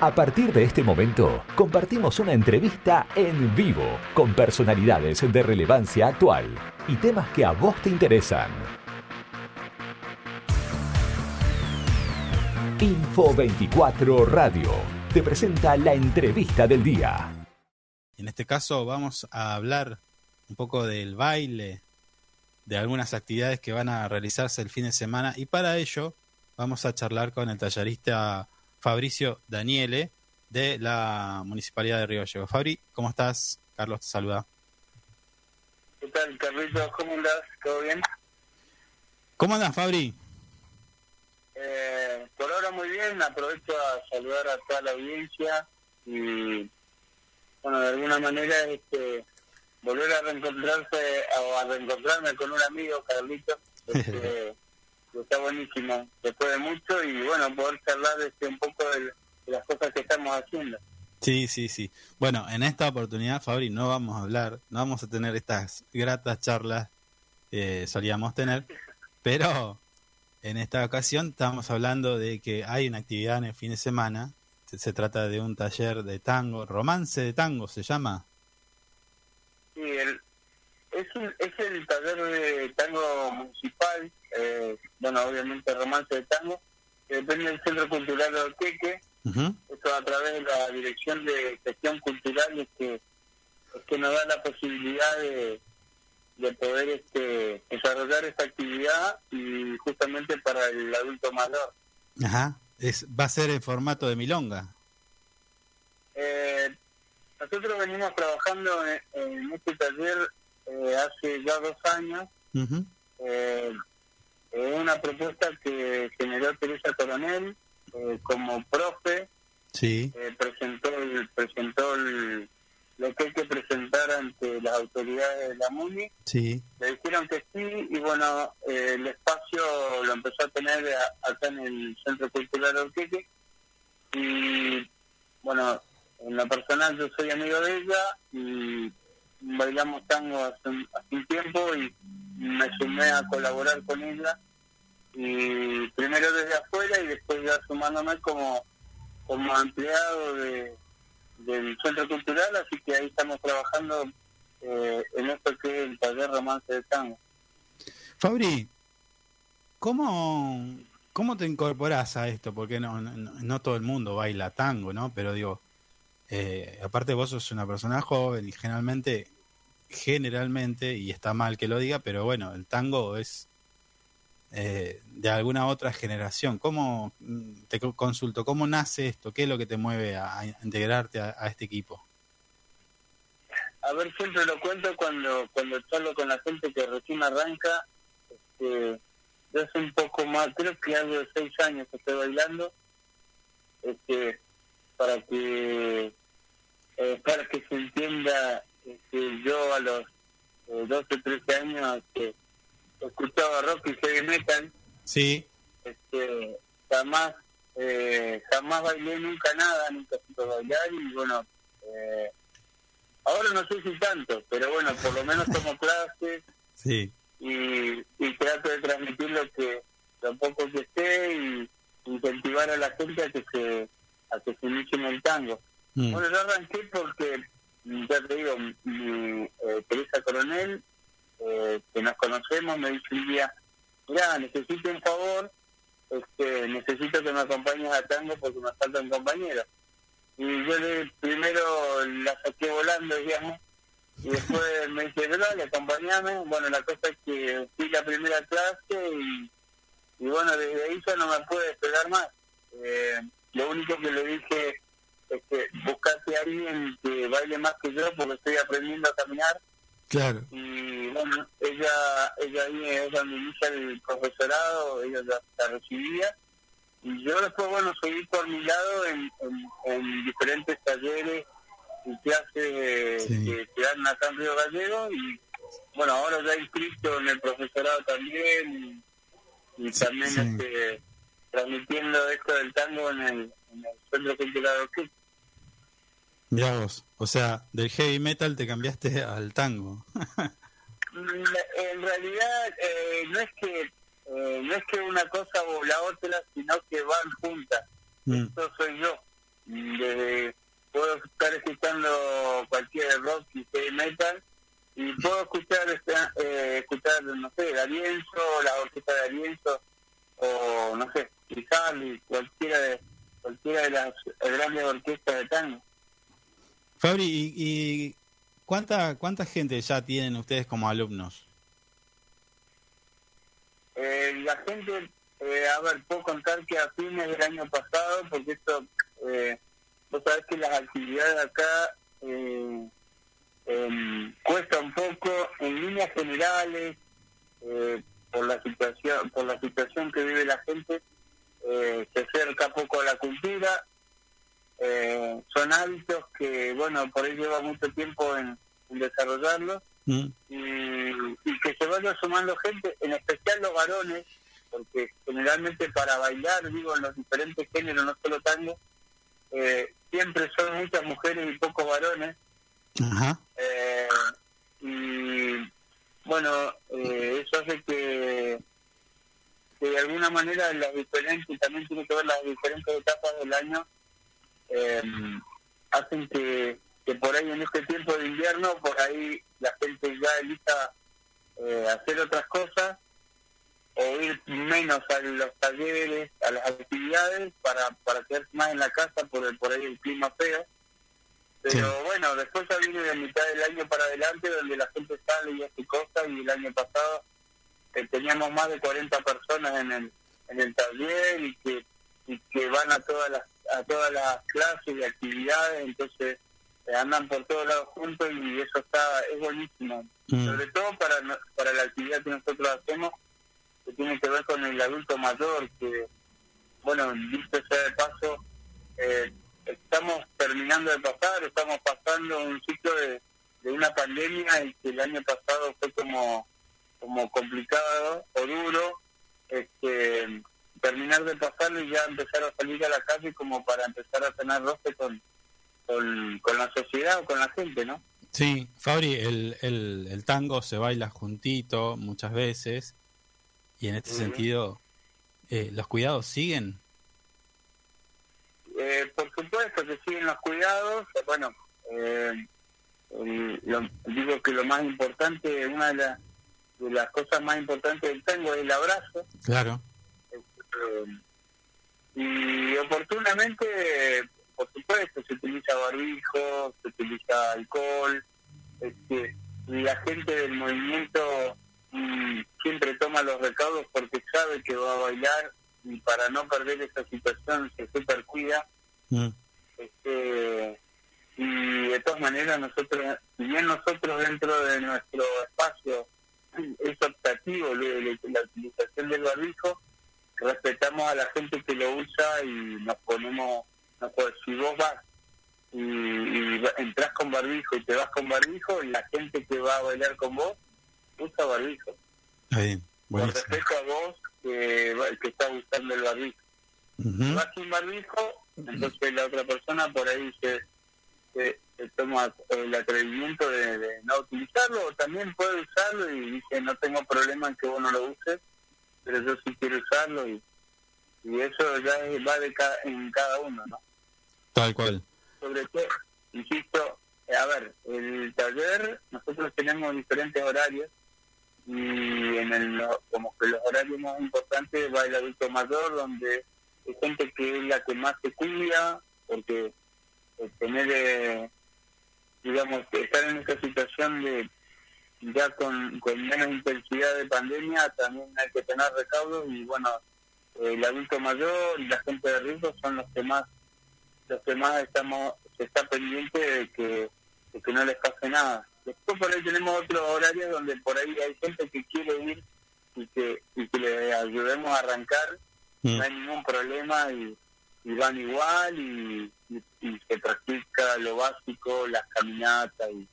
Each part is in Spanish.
A partir de este momento, compartimos una entrevista en vivo con personalidades de relevancia actual y temas que a vos te interesan. Info 24 Radio te presenta la entrevista del día. En este caso vamos a hablar un poco del baile, de algunas actividades que van a realizarse el fin de semana y para ello vamos a charlar con el tallerista Fabricio Daniele de la Municipalidad de Río Gallegos. Fabri, ¿cómo estás? Carlos te saluda. ¿Qué tal, Carlitos? ¿Cómo andas? ¿Todo bien? ¿Cómo andas, Fabri? Eh, por ahora muy bien, aprovecho a saludar a toda la audiencia y, bueno, de alguna manera este, volver a reencontrarse o a reencontrarme con un amigo, Carlitos, este, está buenísimo, después de mucho y bueno, poder charlar este, un poco de, las cosas que estamos haciendo. Sí, sí, sí. Bueno, en esta oportunidad, Fabri, no vamos a hablar, no vamos a tener estas gratas charlas que solíamos tener, pero en esta ocasión estamos hablando de que hay una actividad en el fin de semana, se, trata de un taller de tango, romance de tango se llama. Sí, el, es, es el taller de tango municipal, eh, bueno, obviamente romance de tango, que depende del Centro Cultural de Orqueque, esto a través de la Dirección de Gestión Cultural, es que, es que nos da la posibilidad de, de poder este, desarrollar esta actividad y justamente para el adulto mayor. Ajá, es, va a ser en formato de milonga. Eh, nosotros venimos trabajando en este taller eh, hace ya dos años. Eh, una propuesta que generó Teresa Coronel eh, como profe. Sí. presentó el, presentó lo que hay que presentar ante las autoridades de la MUNI. Sí. Le dijeron que sí y bueno, el espacio lo empezó a tener acá en el Centro Cultural Orqueque. Y bueno, en lo personal yo soy amigo de ella y bailamos tango hace un, tiempo y me sumé a colaborar con ella y primero desde afuera y después ya sumándome como como empleado de, del centro cultural así que ahí estamos trabajando eh, en esto que es el taller romance de tango Fabri ¿cómo, cómo te incorporas a esto? porque no, no, no todo el mundo baila tango ¿no? pero digo eh, aparte vos sos una persona joven y generalmente, generalmente, y está mal que lo diga, pero bueno, el tango es eh, de alguna otra generación. ¿Cómo, mm, te consulto, cómo nace esto? ¿Qué es lo que te mueve a, integrarte a, este equipo? A ver, siempre lo cuento cuando cuando charlo con la gente que recién arranca. Este, yo hace un poco más, creo que algo de seis años que estoy bailando. Este, para que eh, para que se entienda que este, yo a los eh, 12 13 años que escuchaba rock y heavy metal sí. este jamás eh, jamás bailé nunca nada nunca supe bailar y bueno eh, ahora no sé si tanto pero bueno por lo menos tomo clases sí. y, y trato de transmitir lo que lo poco que sé y incentivar a la gente a que se a que se inicie en el tango. Mm. Bueno, yo arranqué porque, ya te digo, mi, eh, Teresa Coronel, eh, que nos conocemos, me dice un día, mira, necesito un favor, este, necesito que me acompañes a tango porque me falta un compañero. Y yo le, primero la saqué volando, digamos, y después me dice, dale, acompañame. Bueno, la cosa es que fui la primera clase y, y bueno, desde ahí ya no me puede esperar más. Eh, lo único que le dije es que buscase a alguien que baile más que yo porque estoy aprendiendo a caminar. Claro. Y bueno, ella, ella ahí es inicia el profesorado, ella ya la recibía. Y yo después, bueno, seguí por mi lado en, en, diferentes talleres y clases que se dan acá en Río Gallego. Y bueno, ahora ya inscrito en el profesorado también. Y, también este transmitiendo esto del tango en el, en el Centro Cultural de Mirá vos, o sea, del heavy metal te cambiaste al tango. en realidad eh, no es que eh, no es que una cosa o la otra, sino que van juntas. Mm. Eso soy yo. desde puedo estar escuchando cualquier rock y heavy metal y puedo escuchar eh, escuchar no sé Darienzo la orquesta de Darienzo o no sé Harley cualquiera de cualquiera de las grandes orquestas de tango. Fabri y, y cuánta cuánta gente ya tienen ustedes como alumnos eh, la gente eh, a ver puedo contar que a fines del año pasado porque esto eh, vos sabés que las actividades acá eh, eh, cuesta un poco en líneas generales eh, por la situación por la situación que vive la gente eh, se acerca poco a la cultura eh, son hábitos que bueno por ahí lleva mucho tiempo en, desarrollarlos mm. y, y, que se vaya sumando gente en especial los varones porque generalmente para bailar digo en los diferentes géneros no solo tango eh, siempre son muchas mujeres y pocos varones. Eh, y bueno, eh, eso hace que, alguna manera las diferentes, también tiene que ver las diferentes etapas del año, eh, hacen que, que por ahí en este tiempo de invierno, por ahí la gente ya elija hacer otras cosas o ir menos a los talleres, a las actividades para, para quedarse más en la casa por, el, por ahí el clima feo. Pero bueno, después ya viene de mitad del año para adelante donde la gente sale y hace cosas y el año pasado eh, teníamos más de 40 personas en el, en el taller y que, y que van a todas las a todas las clases y actividades, entonces eh, andan por todos lados juntos y eso está es buenísimo. Mm. Sobre todo para, para la actividad que nosotros hacemos, que tiene que ver con el adulto mayor, que, bueno, visto sea de paso, eh, estamos terminando de pasar, estamos pasando un ciclo de, de una pandemia y que el año pasado fue como, como complicado o duro, este, terminar de pasarlo y ya empezar a salir a la calle como para empezar a tener roce con, con, con la sociedad o con la gente, ¿no? Sí, Fabri, el, el, el tango se baila juntito muchas veces y en este sentido, eh, ¿los cuidados siguen? Eh, por supuesto que siguen los cuidados. Bueno, eh, digo que lo más importante, una de, de, las cosas más importantes del tango es el abrazo. Claro. y oportunamente, por supuesto, se utiliza barbijo, se utiliza alcohol. Este, la gente del movimiento y siempre toma los recaudos porque sabe que va a bailar y para no perder esa situación se super cuida. Mm. Este, y de todas maneras nosotros, bien nosotros dentro de nuestro espacio es optativo la utilización del barbijo, respetamos a la gente que lo usa y nos ponemos, si vos vas y, y entras con barbijo y te vas con barbijo, la gente que va a bailar con vos usa barbijo. Con respecto a vos que, que está usando el barbijo. Uh Vas sin barbijo, entonces la otra persona por ahí se, se, toma el atrevimiento de, no utilizarlo, o también puede usarlo y dice no tengo problema en que vos no lo uses, pero yo sí quiero usarlo y, y eso ya va de en cada uno, ¿no? Tal cual. Sobre todo, insisto, a ver, el taller, nosotros tenemos diferentes horarios, y en el como que los horarios más importantes va el adulto mayor donde hay gente que es la que más se cuida porque tener eh, digamos estar en esta situación de ya con, con menos intensidad de pandemia también hay que tener recaudos y bueno el adulto mayor y la gente de riesgo son los que más los que más estamos se está pendiente de que de que no les pase nada Después por ahí tenemos otros horarios donde por ahí hay gente que quiere ir y que, y que le ayudemos a arrancar, mm. no hay ningún problema y, van igual y, se practica lo básico, las caminatas y,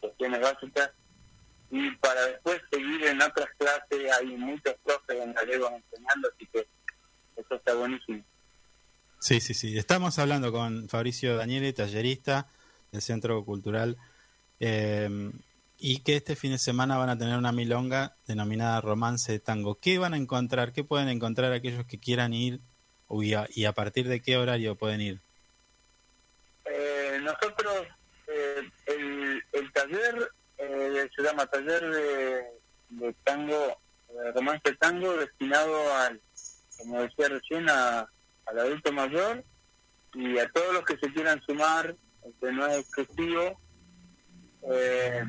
cuestiones básicas. Y para después seguir en otras clases, hay muchos profes en gallegos enseñando, así que eso está buenísimo. Sí, sí, sí. Estamos hablando con Fabricio Daniele, tallerista del Centro Cultural eh, y que este fin de semana van a tener una milonga denominada Romance de Tango. ¿Qué van a encontrar? ¿Qué pueden encontrar aquellos que quieran ir y a, y a partir de qué horario pueden ir? nosotros, eh, el, el taller eh, se llama Taller de, de Tango, Romance Tango, destinado al, como decía recién, a, al adulto mayor y a todos los que se quieran sumar, que no es excesivo. Eh,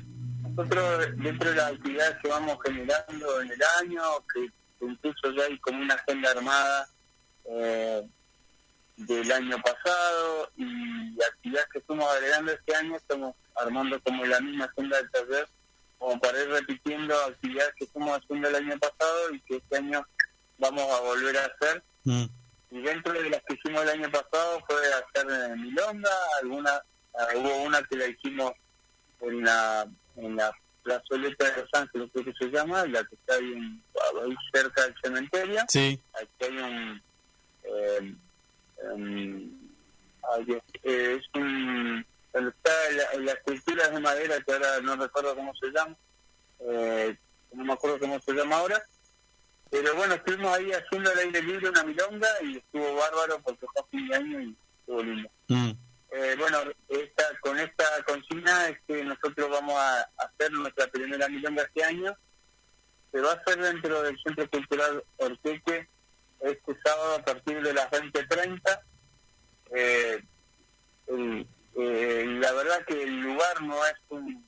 nosotros, dentro de las actividades que vamos generando en el año, que, incluso ya hay como una agenda armada eh, del año pasado y actividades que estamos agregando este año, estamos armando como la misma agenda del taller, como para ir repitiendo actividades que estamos haciendo el año pasado y que este año vamos a volver a hacer. Mm. Y dentro de las que hicimos el año pasado fue hacer en milonga, alguna, ah, hubo una que la hicimos en la en la plazoleta de Los Ángeles, creo que se llama, la que está ahí, cerca del cementerio. Sí. Aquí hay un... Eh, es un... Está la, la escultura de madera que ahora no recuerdo cómo se llama, eh, no me acuerdo cómo se llama ahora, pero bueno, estuvimos ahí haciendo el aire libre una milonga y estuvo bárbaro porque fue fin de año y estuvo lindo. Mm. Eh, bueno, esta, con esta consigna es que nosotros vamos a hacer nuestra primera milonga este año. Se va a hacer dentro del Centro Cultural Orqueque este sábado a partir de las 20.30. Eh, eh, la verdad que el lugar no es un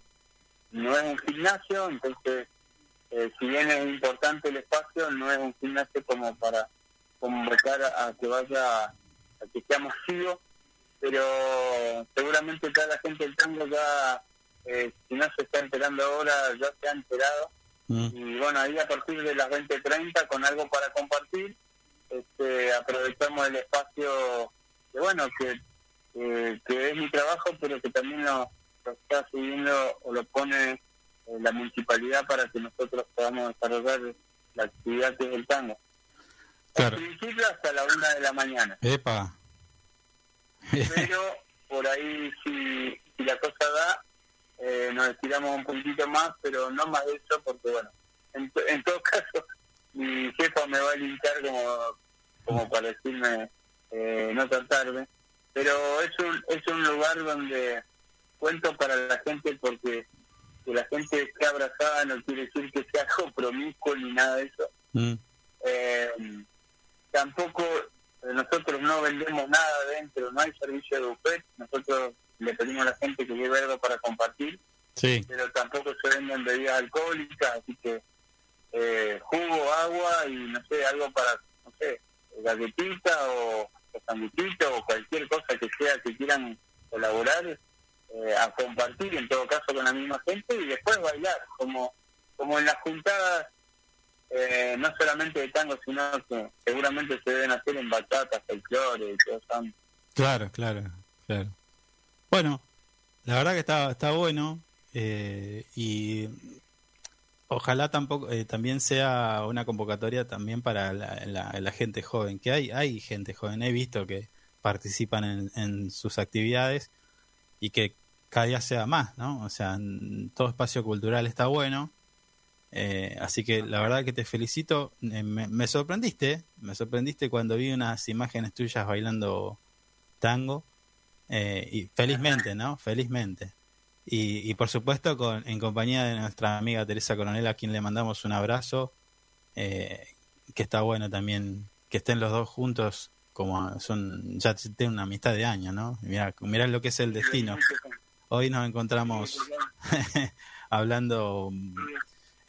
no es un gimnasio, entonces eh, si bien es importante el espacio, no es un gimnasio como para convocar a, que vaya, a que sea masivo, pero seguramente toda la gente del tango ya, eh, si no se está enterando ahora, ya se ha enterado. Mm. Y bueno, ahí a partir de las 20.30 con algo para compartir, este, aprovechamos el espacio que bueno, que, que es mi trabajo, pero que también lo, lo está subiendo o lo pone la municipalidad para que nosotros podamos desarrollar la actividad que es el tango. Claro. principio hasta la una de la mañana. Epa. Pero por ahí si, si la cosa da, eh, nos estiramos un poquitito más, pero no más de eso porque bueno, en, en todo caso mi jefa me va a linchar como, como para decirme eh, no tratarme. Pero es un, es un lugar donde cuento para la gente porque que la gente esté abrazada no quiere decir que sea compromiso ni nada de eso. Mm. Eh, tampoco eh, nosotros no vendemos nada dentro, no hay servicio de buffet, nosotros le pedimos a la gente que lleve algo para compartir, sí. pero tampoco se venden bebidas alcohólicas, así que eh, jugo, agua y no sé, algo para, no sé, galletita o, o o cualquier cosa que sea que quieran colaborar, eh, a compartir, en todo caso con la misma gente, y después bailar, como, como en las juntadas, eh, no solamente de tango, sino que seguramente se deben hacer en bachata, folclore y todo eso. Claro, claro, claro. Bueno, la verdad que está, está bueno eh, y ojalá tampoco también sea una convocatoria también para la, gente joven, que hay, hay gente joven, he visto que participan en, en sus actividades y que cada día sea más, ¿no? O sea, todo espacio cultural está bueno. Eh, así que la verdad que te felicito. Eh, me, sorprendiste, me sorprendiste cuando vi unas imágenes tuyas bailando tango. Eh, y felizmente, ¿no? Felizmente. Y, y por supuesto con, en compañía de nuestra amiga Teresa Coronel, a quien le mandamos un abrazo, que está bueno también que estén los dos juntos como son ya tienen una amistad de años, ¿no? Mira, mira lo que es el destino. Hoy nos encontramos hablando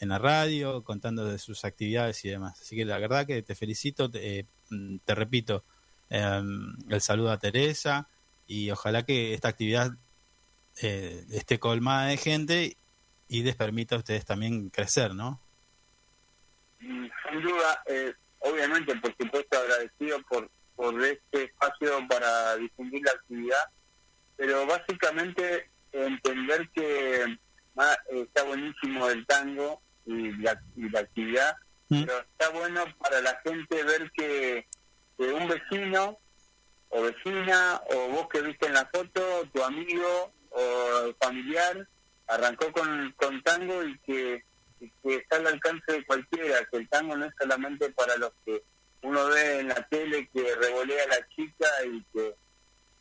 en la radio, contando de sus actividades y demás. Así que la verdad que te felicito, te, mm, repito, em, el saludo a Teresa y ojalá que esta actividad eh, esté colmada de gente y les permita a ustedes también crecer, ¿no? Sin duda, eh, obviamente, por supuesto, agradecido por por este espacio para difundir la actividad, pero básicamente entender que ah, está buenísimo el tango y la, actividad, mm. pero está bueno para la gente ver que, un vecino o vecina o vos que viste en la foto, tu amigo familiar arrancó con, con tango y que, está al alcance de cualquiera, que el tango no es solamente para los que uno ve en la tele que revolea la chica y que,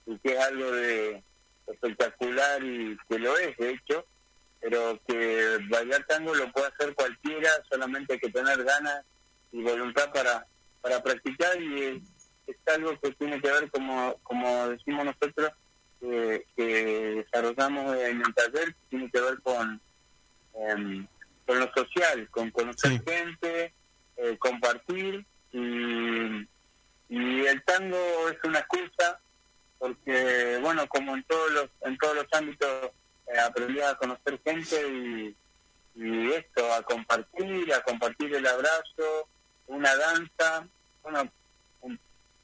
y que es algo de espectacular y que lo es, de hecho, pero que bailar tango lo puede hacer cualquiera, solamente hay que tener ganas y voluntad para, para practicar y es, algo que tiene que ver, como, como decimos nosotros, que desarrollamos en el taller, tiene que ver con, em, con lo social, con conocer gente, eh, compartir y, y el tango es una excusa porque bueno como en todos los en todos los ámbitos eh, aprendí a conocer gente y, y esto a compartir a compartir el abrazo una danza bueno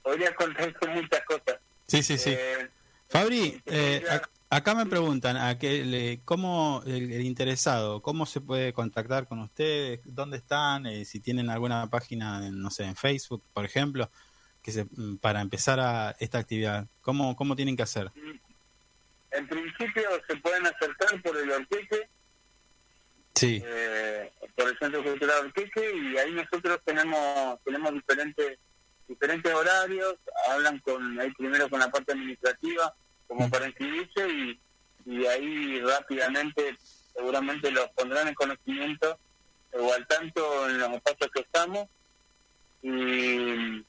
podría contarse muchas cosas. Sí sí sí. Eh, Fabri eh, acá me preguntan a que le, cómo el, interesado cómo se puede contactar con ustedes dónde están si tienen alguna página no sé en Facebook por ejemplo que se, mm, para empezar a esta actividad? ¿Cómo, ¿Cómo tienen que hacer? En principio se pueden acercar por el Orqueque, sí. Eh, por el Centro Cultural Orqueque, y ahí nosotros tenemos tenemos diferentes diferentes horarios, hablan con ahí primero con la parte administrativa, como para inscribirse, y, y ahí rápidamente seguramente los pondrán en conocimiento o al tanto en los espacios que estamos. Y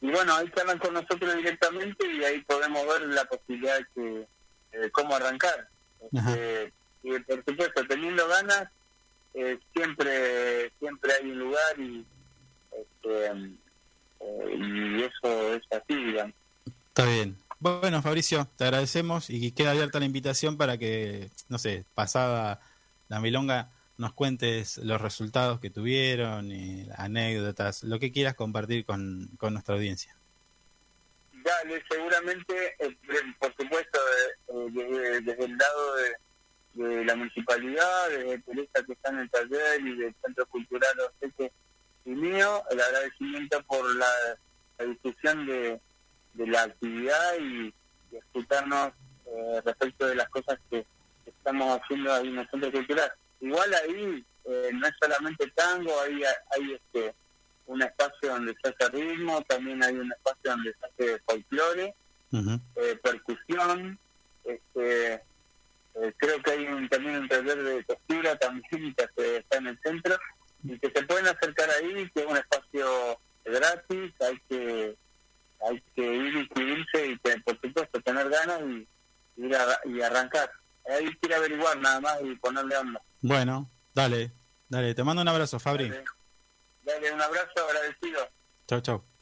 y bueno, ahí hablan con nosotros directamente y ahí podemos ver la posibilidad de eh, cómo arrancar. Este, y por supuesto, teniendo ganas, eh, siempre siempre hay un lugar y, este, eh, y eso es así, digamos. Está bien. Bueno, Fabricio, te agradecemos y queda abierta la invitación para que, no sé, pasada la milonga, nos cuentes los resultados que tuvieron, y anécdotas, lo que quieras compartir con, con nuestra audiencia. Dale, seguramente, eh, por supuesto, eh, desde, el lado de, la municipalidad, desde Teresa que está en el taller y del Centro Cultural Oseque y mío, el agradecimiento por la, discusión de, la actividad y, escucharnos eh, respecto de las cosas que estamos haciendo ahí en el Centro Cultural. Igual ahí eh, no es solamente tango, ahí hay este un espacio donde se hace ritmo, también hay un espacio donde se hace folclore, eh, percusión, este, eh, creo que hay un, también un taller de costura también que está en el centro y que se pueden acercar ahí, que es un espacio gratis, hay que hay que ir inscribirse y por supuesto tener ganas y ir y arrancar. Ahí quiere averiguar nada más y ponerle onda. Bueno, dale, dale. Te mando un abrazo, Fabri. Dale, un abrazo agradecido. Chao, chao.